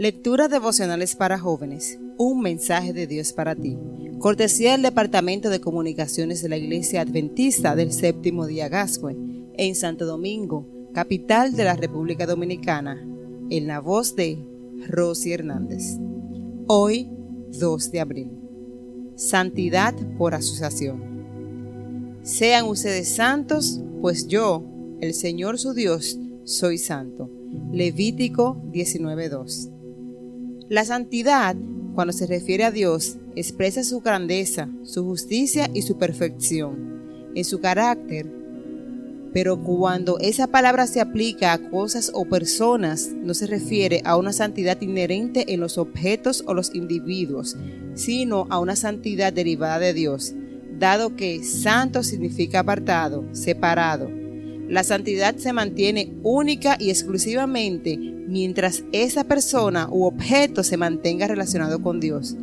Lectura devocionales para jóvenes. Un mensaje de Dios para ti. Cortesía del Departamento de Comunicaciones de la Iglesia Adventista del Séptimo Día Gascue, en Santo Domingo, capital de la República Dominicana, en la voz de Rosy Hernández. Hoy, 2 de abril. Santidad por asociación. Sean ustedes santos, pues yo, el Señor su Dios, soy santo. Levítico 19.2. La santidad, cuando se refiere a Dios, expresa su grandeza, su justicia y su perfección en su carácter. Pero cuando esa palabra se aplica a cosas o personas, no se refiere a una santidad inherente en los objetos o los individuos, sino a una santidad derivada de Dios, dado que santo significa apartado, separado. La santidad se mantiene única y exclusivamente mientras esa persona u objeto se mantenga relacionado con Dios.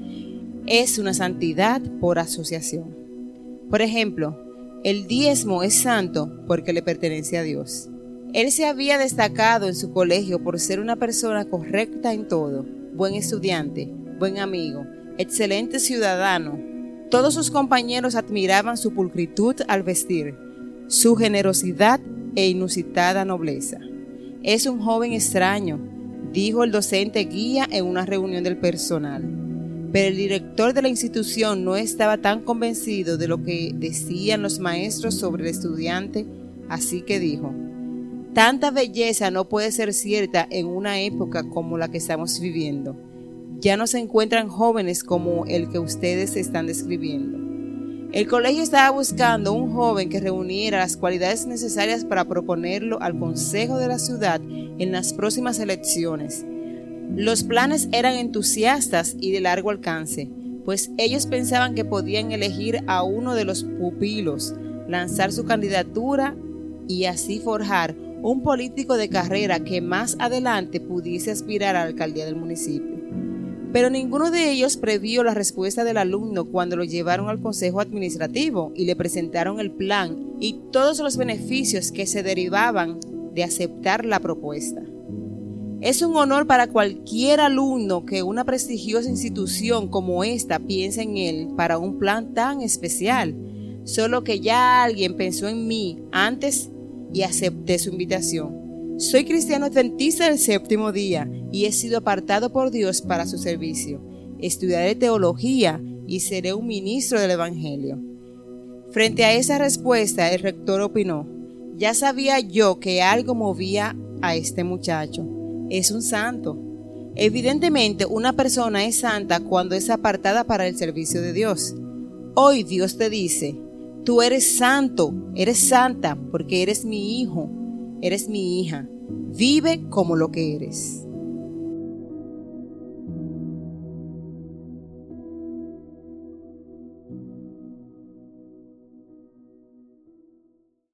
Es una santidad por asociación. Por ejemplo, el diezmo es santo porque le pertenece a Dios. Él se había destacado en su colegio por ser una persona correcta en todo, buen estudiante, buen amigo, excelente ciudadano. Todos sus compañeros admiraban su pulcritud al vestir, su generosidad e inusitada nobleza. Es un joven extraño, dijo el docente guía en una reunión del personal. Pero el director de la institución no estaba tan convencido de lo que decían los maestros sobre el estudiante, así que dijo, Tanta belleza no puede ser cierta en una época como la que estamos viviendo. Ya no se encuentran jóvenes como el que ustedes están describiendo. El colegio estaba buscando un joven que reuniera las cualidades necesarias para proponerlo al Consejo de la Ciudad en las próximas elecciones. Los planes eran entusiastas y de largo alcance, pues ellos pensaban que podían elegir a uno de los pupilos, lanzar su candidatura y así forjar un político de carrera que más adelante pudiese aspirar a la alcaldía del municipio. Pero ninguno de ellos previó la respuesta del alumno cuando lo llevaron al consejo administrativo y le presentaron el plan y todos los beneficios que se derivaban de aceptar la propuesta. Es un honor para cualquier alumno que una prestigiosa institución como esta piense en él para un plan tan especial, solo que ya alguien pensó en mí antes y acepté su invitación. Soy cristiano adventista del séptimo día y he sido apartado por Dios para su servicio. Estudiaré teología y seré un ministro del Evangelio. Frente a esa respuesta, el rector opinó, ya sabía yo que algo movía a este muchacho. Es un santo. Evidentemente, una persona es santa cuando es apartada para el servicio de Dios. Hoy Dios te dice, tú eres santo, eres santa porque eres mi hijo, eres mi hija. Vive como lo que eres.